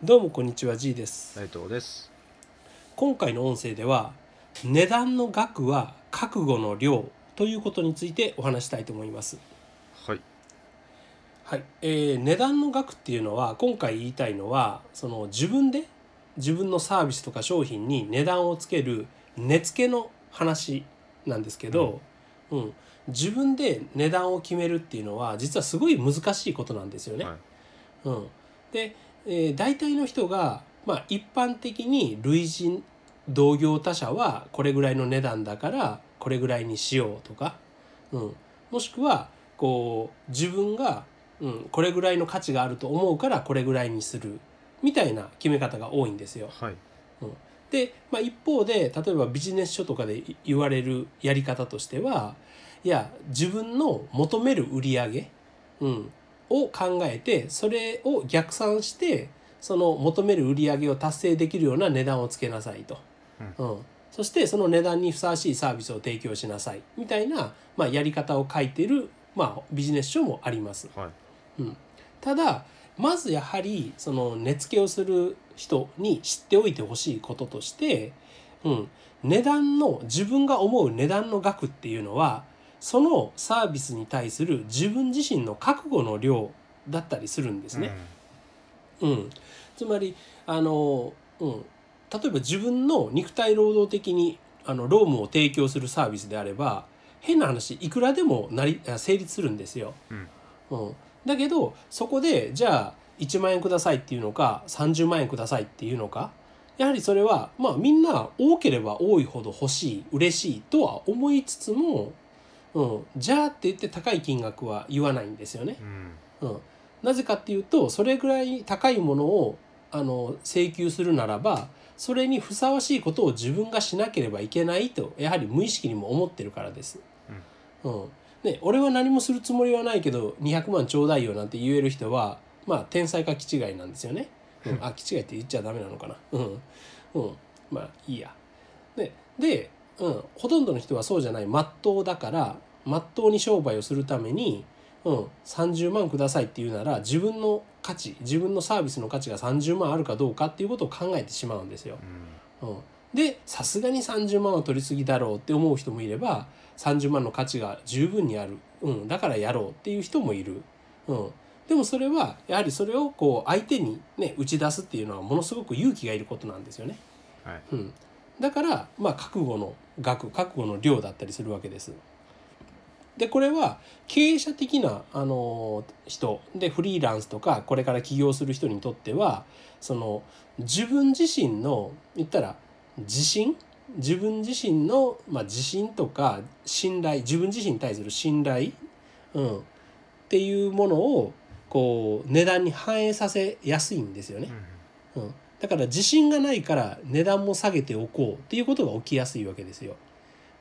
どうもこんにちは G です。斉藤です。今回の音声では値段の額は覚悟の量ということについてお話したいと思います。はい。はい、えー値段の額っていうのは今回言いたいのはその自分で自分のサービスとか商品に値段をつける値付けの話なんですけど、うん。自分で値段を決めるっていうのは実はすごい難しいことなんですよね。はい。うん、で、えー大体の人が、まあ、一般的に類人同業他社はこれぐらいの値段だからこれぐらいにしようとか、うん、もしくはこう自分が、うん、これぐらいの価値があると思うからこれぐらいにするみたいな決め方が多いんですよ。はい。で、まあ、一方で例えばビジネス書とかで言われるやり方としてはいや自分の求める売り上げ、うん、を考えてそれを逆算してその求める売り上げを達成できるような値段をつけなさいと、うん。そしてその値段にふさわしいサービスを提供しなさいみたいな、まあ、やり方を書いてる、まあ、ビジネス書もあります。はい。ただまずやはりその値付けをする人に知っておいてほしいこととして、うん、値段の自分が思う値段の額っていうのはそのサービスに対する自分自身の覚悟の量だったりするんですね。うん、つまりあの、うん、例えば自分の肉体労働的にあの労務を提供するサービスであれば変な話いくらでもなりあ成立するんですよ。うん。うん、だけどそこでじゃあ1万円くださいっていうのか30万円くださいっていうのかやはりそれはまあみんな多ければ多いほど欲しい嬉しいとは思いつつも、うん、じゃあって言って高い金額は言わないんですよね。うんうん、なぜかっていうとそれぐらい高いものをあの請求するならばそれにふさわしいことを自分がしなければいけないとやはり無意識にも思ってるからです。うんね、俺は何もするつもりはないけど200万ちょうだいよなんて言える人はまあ天才か気違いなんですよね。うん、あ気違いって言っちゃダメなのかな。うんうん、まあいいや。でで、うん、ほとんどの人はそうじゃない。真っ当だから真っ当に商売をするために、うん、30万くださいって言うなら自分の価値自分のサービスの価値が30万あるかどうかっていうことを考えてしまうんですよ。うん。うん、でさすがに30万は取りすぎだろうって思う人もいれば30万の価値が十分にある、うん、だからやろうっていう人もいる、うん、でもそれはやはりそれをこう相手にね打ち出すっていうのはものすごく勇気がいることなんですよね。はい。うん、だからまあ覚悟の額覚悟の量だったりするわけです。でこれは経営者的なあの人でフリーランスとかこれから起業する人にとってはその自分自身の言ったら自信？自分自身の、まあ、自信とか信頼自分自身に対する信頼、うん、っていうものをこう値段に反映させやすいんですよね。うん、だから自信がないから値段も下げておこうっていうことが起きやすいわけですよ。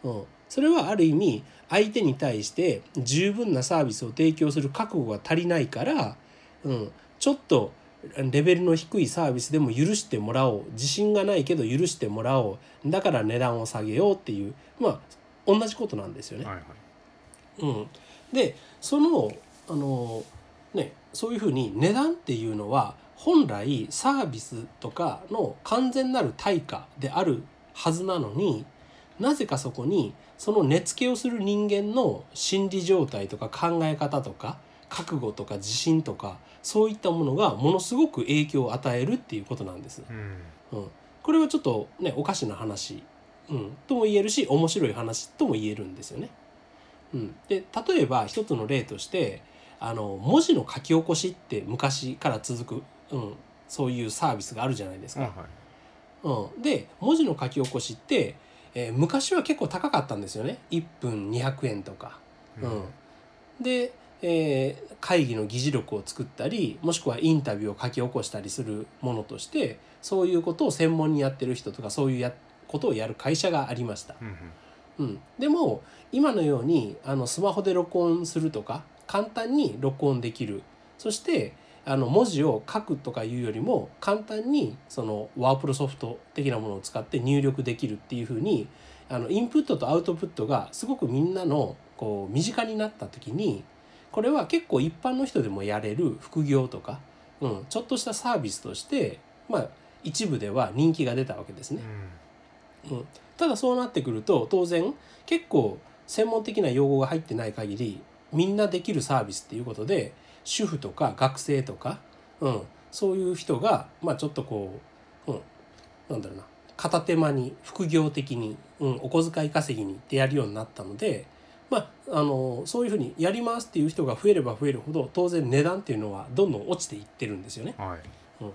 うん、それはある意味相手に対して十分なサービスを提供する覚悟が足りないから、うん、ちょっとレベルの低いサービスでも許してもらおう。自信がないけど許してもらおう。だから値段を下げようっていう。まあ同じことなんですよね。はいはい。うん、でそのあの、ね、そういうふうに値段っていうのは本来サービスとかの完全なる対価であるはずなのになぜかそこにその値付けをする人間の心理状態とか考え方とか覚悟とか自信とかそういったものがものすごく影響を与えるっていうことなんです。うん。うん、これはちょっとねおかしな話、うん、とも言えるし面白い話とも言えるんですよね。うん、で例えば一つの例としてあの文字の書き起こしって昔から続く、うん、そういうサービスがあるじゃないですはいか。はい。うん、で文字の書き起こしって、えー昔は結構高かったんですよね。1分200円とか。うん。で、えー会議の議事録を作ったりもしくはインタビューを書き起こしたりするものとしてそういうことを専門にやってる人とかそういうやことをやる会社がありました。うん。うん、でも今のようにあのスマホで録音するとか簡単に録音できる。そしてあの文字を書くとかいうよりも簡単にそのワープロソフト的なものを使って入力できるっていうふうにあのインプットとアウトプットがすごくみんなのこう身近になった時にこれは結構一般の人でもやれる副業とか、うん、ちょっとしたサービスとしてまあ一部では人気が出たわけですね。うん、ただそうなってくると当然結構専門的な用語が入ってない限りみんなできるサービスっていうことで主婦とか学生とか、うん、そういう人が、まあ、ちょっとこう、うん、なんだろうな片手間に副業的に、うん、お小遣い稼ぎにってやるようになったので、まあ、あのそういうふうにやりますっていう人が増えれば増えるほど当然値段っていうのはどんどん落ちていってるんですよね。はい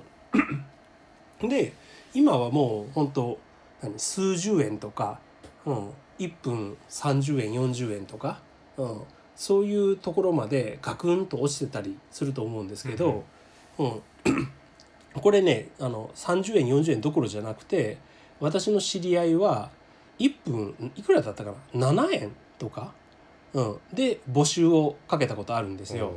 うん、で今はもう本当何数十円とか、うん、1分30円40円とか、うん、そういうところまでガクンと落ちてたりすると思うんですけど、うんこれねあの30円40円どころじゃなくて私の知り合いは1分いくらだったかな？7円とか、うん、で募集をかけたことあるんですよ。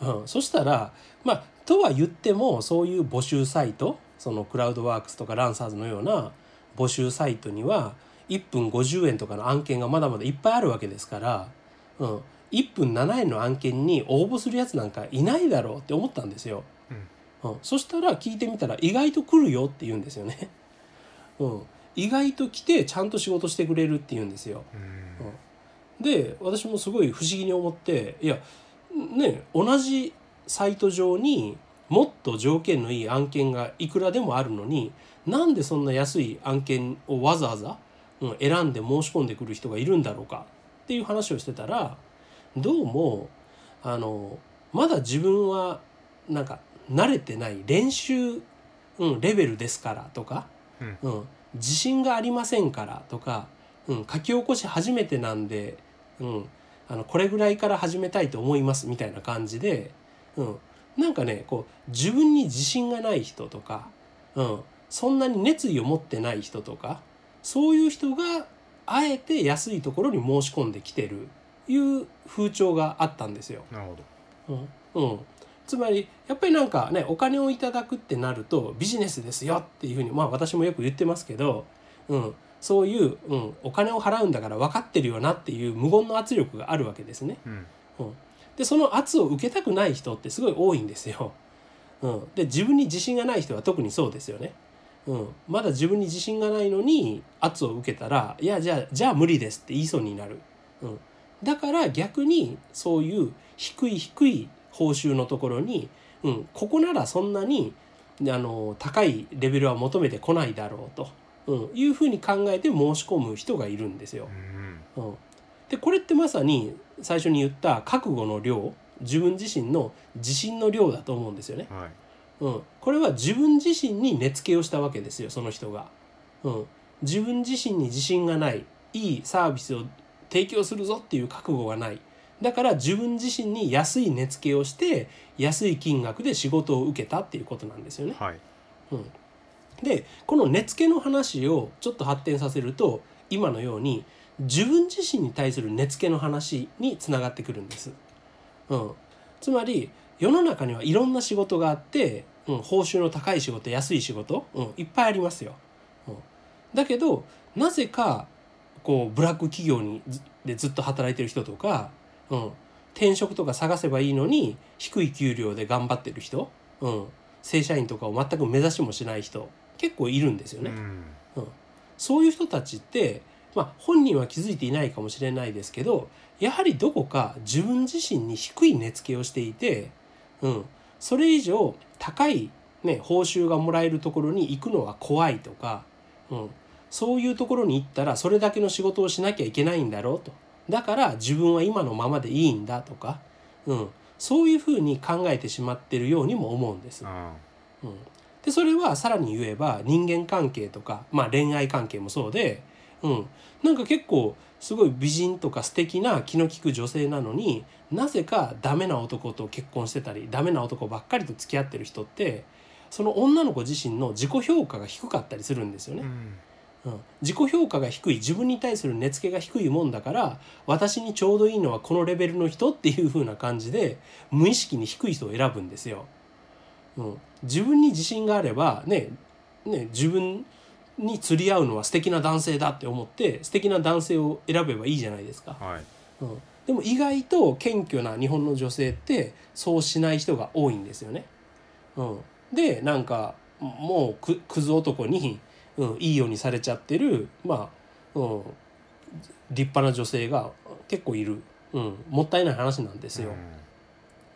うん、そしたらまあとは言ってもそういう募集サイトそのクラウドワークスとかランサーズのような募集サイトには1分50円とかの案件がまだまだいっぱいあるわけですから、うん、1分7円の案件に応募するやつなんかいないだろうって思ったんですよ。うん、そしたら聞いてみたら意外と来るよって言うんですよね。うん、意外と来てちゃんと仕事してくれるって言うんですよ。うん。で私もすごい不思議に思っていやね同じサイト上にもっと条件のいい案件がいくらでもあるのになんでそんな安い案件をわざわざ、うん、選んで申し込んでくる人がいるんだろうかっていう話をしてたらどうもあのまだ自分はなんか慣れてない練習、うん、レベルですからとか、うん、自信がありませんからとか、うん、書き起こし初めてなんで、うん、あのこれぐらいから始めたいと思いますみたいな感じで、うん、なんかねこう自分に自信がない人とか、うん、そんなに熱意を持ってない人とかそういう人があえて安いところに申し込んできてるいう風潮があったんですよ。なるほどうんうん、つまりやっぱりなんかねお金をいただくってなるとビジネスですよっていうふうにまあ私もよく言ってますけど、うん、そういう、うん、お金を払うんだから分かってるよなっていう無言の圧力があるわけですね。うんでその圧を受けたくない人ってすごい多いんですよ。うん、で自分に自信がない人は特にそうですよね。うん、まだ自分に自信がないのに圧を受けたら「いやじゃあじゃあ無理です」って言いそうになる。うん、だから逆にそういう低い低い報酬のところに、うん、ここならそんなにあの高いレベルは求めてこないだろうと、うん、いうふうに考えて申し込む人がいるんですよ。うん。うん、でこれってまさに最初に言った覚悟の量自分自身の自信の量だと思うんですよね。はいうん、これは自分自身に値付けをしたわけですよその人が、うん。自分自身に自信がない。いいサービスを提供するぞっていう覚悟がない。だから自分自身に安い値付けをして安い金額で仕事を受けたっていうことなんですよね。はい。うん、でこの値付けの話をちょっと発展させると今のように自分自身に対する値付けの話につながってくるんです。うん、つまり世の中にはいろんな仕事があって、うん、報酬の高い仕事安い仕事、うん、いっぱいありますよ。うん、だけどなぜかこうブラック企業にずでずっと働いてる人とか、うん、転職とか探せばいいのに低い給料で頑張ってる人、うん、正社員とかを全く目指しもしない人結構いるんですよね。うんそういう人たちって、まあ、本人は気づいていないかもしれないですけどやはりどこか自分自身に低い値付けをしていて、うん、それ以上高い、ね、報酬がもらえるところに行くのは怖いとか、うん、そういうところに行ったらそれだけの仕事をしなきゃいけないんだろうと。だから自分は今のままでいいんだとか、うん、そういうふうに考えてしまってるようにも思うんです。あうん、でそれはさらに言えば人間関係とか、まあ、恋愛関係もそうで、うん、なんか結構すごい美人とか素敵な気の利く女性なのになぜかダメな男と結婚してたりダメな男ばっかりと付き合ってる人ってその女の子自身の自己評価が低かったりするんですよね。うんうん、自己評価が低い自分に対する値付けが低いもんだから私にちょうどいいのはこのレベルの人っていう風な感じで無意識に低い人を選ぶんですよ。うん、自分に自信があればねね自分に釣り合うのは素敵な男性だって思って素敵な男性を選べばいいじゃないですか。はい。うん、でも意外と謙虚な日本の女性ってそうしない人が多いんですよね。うん、でなんかもうくクズ男に、うん、いいようにされちゃってるまあ、うん、立派な女性が結構いる、うん、もったいない話なんですよ。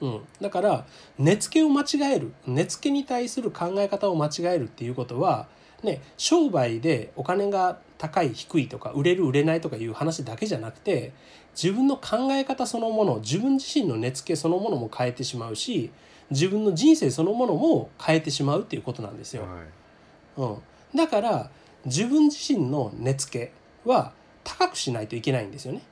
うん、だから根付けを間違える。根付けに対する考え方を間違えるっていうことは、ね、商売でお金が高い低いとか売れる売れないとかいう話だけじゃなくて自分の考え方そのもの自分自身の根付けそのものも変えてしまうし自分の人生そのものも変えてしまうっていうことなんですよ。はいうん、だから自分自身の根付けは高くしないといけないんですよね。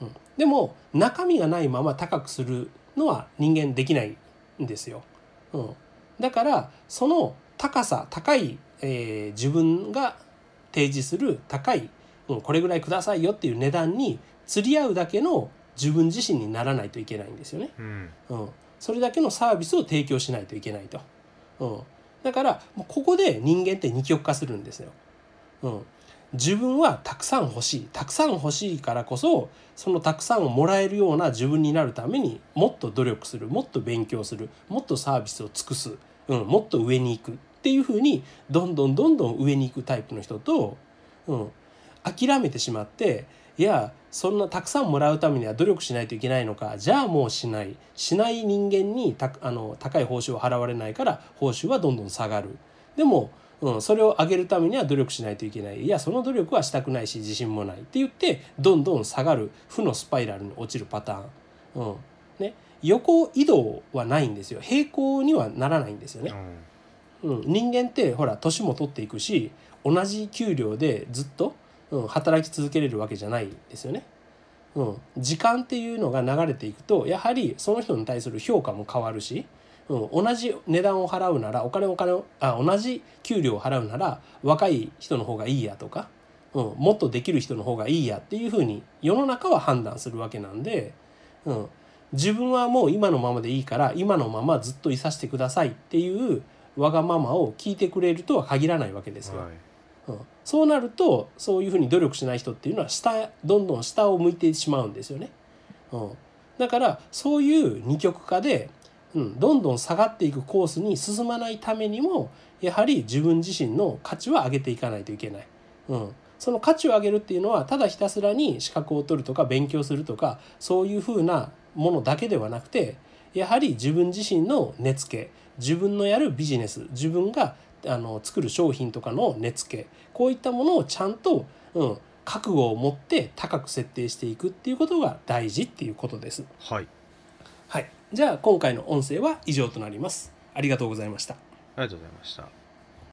うん、でも中身がないまま高くするのは人間できないんですよ。うん、だからその高さ高い、えー自分が提示する高い、うん、これぐらいくださいよっていう値段に釣り合うだけの自分自身にならないといけないんですよね。うん。うん、それだけのサービスを提供しないといけないと、うん、だからもうここで人間って二極化するんですよ、うん、自分はたくさん欲しい。たくさん欲しいからこそそのたくさんをもらえるような自分になるためにもっと努力するもっと勉強するもっとサービスを尽くす、うん、もっと上に行く。っていうふうにどんどんどんどん上に行くタイプの人と、うん、諦めてしまっていやそんなたくさんもらうためには努力しないといけないのかじゃあもうしない。しない人間にたあの高い報酬を払われないから報酬はどんどん下がる。でも、うん、それを上げるためには努力しないといけない。いやその努力はしたくないし自信もない。って言ってどんどん下がる。負のスパイラルに落ちるパターン、うん。ね、横移動はないんですよ。平行にはならないんですよね。うん、うん。人間ってほら年も取っていくし同じ給料でずっと、うん、働き続けれるわけじゃないですよね。うん、時間っていうのが流れていくとやはりその人に対する評価も変わるし、うん、同じ値段を払うならお金お金あ同じ給料を払うなら若い人の方がいいやとか、うん、もっとできる人の方がいいやっていうふうに世の中は判断するわけなんで、うん、自分はもう今のままでいいから今のままずっといさせてくださいっていうわがままを聞いてくれるとは限らないわけですよ。はいうん、そうなるとそういうふうに努力しない人っていうのは下どんどん下を向いてしまうんですよね。うん、だからそういう二極化で、うん、どんどん下がっていくコースに進まないためにもやはり自分自身の価値は上げていかないといけない。うん、その価値を上げるっていうのはただひたすらに資格を取るとか勉強するとかそういうふうなものだけではなくてやはり自分自身の根付け自分のやるビジネス自分があの作る商品とかの根付けこういったものをちゃんと、うん、覚悟を持って高く設定していくっていうことが大事っていうことです。はいはい、じゃあ今回の音声は以上となります。ありがとうございました。ありがとうございました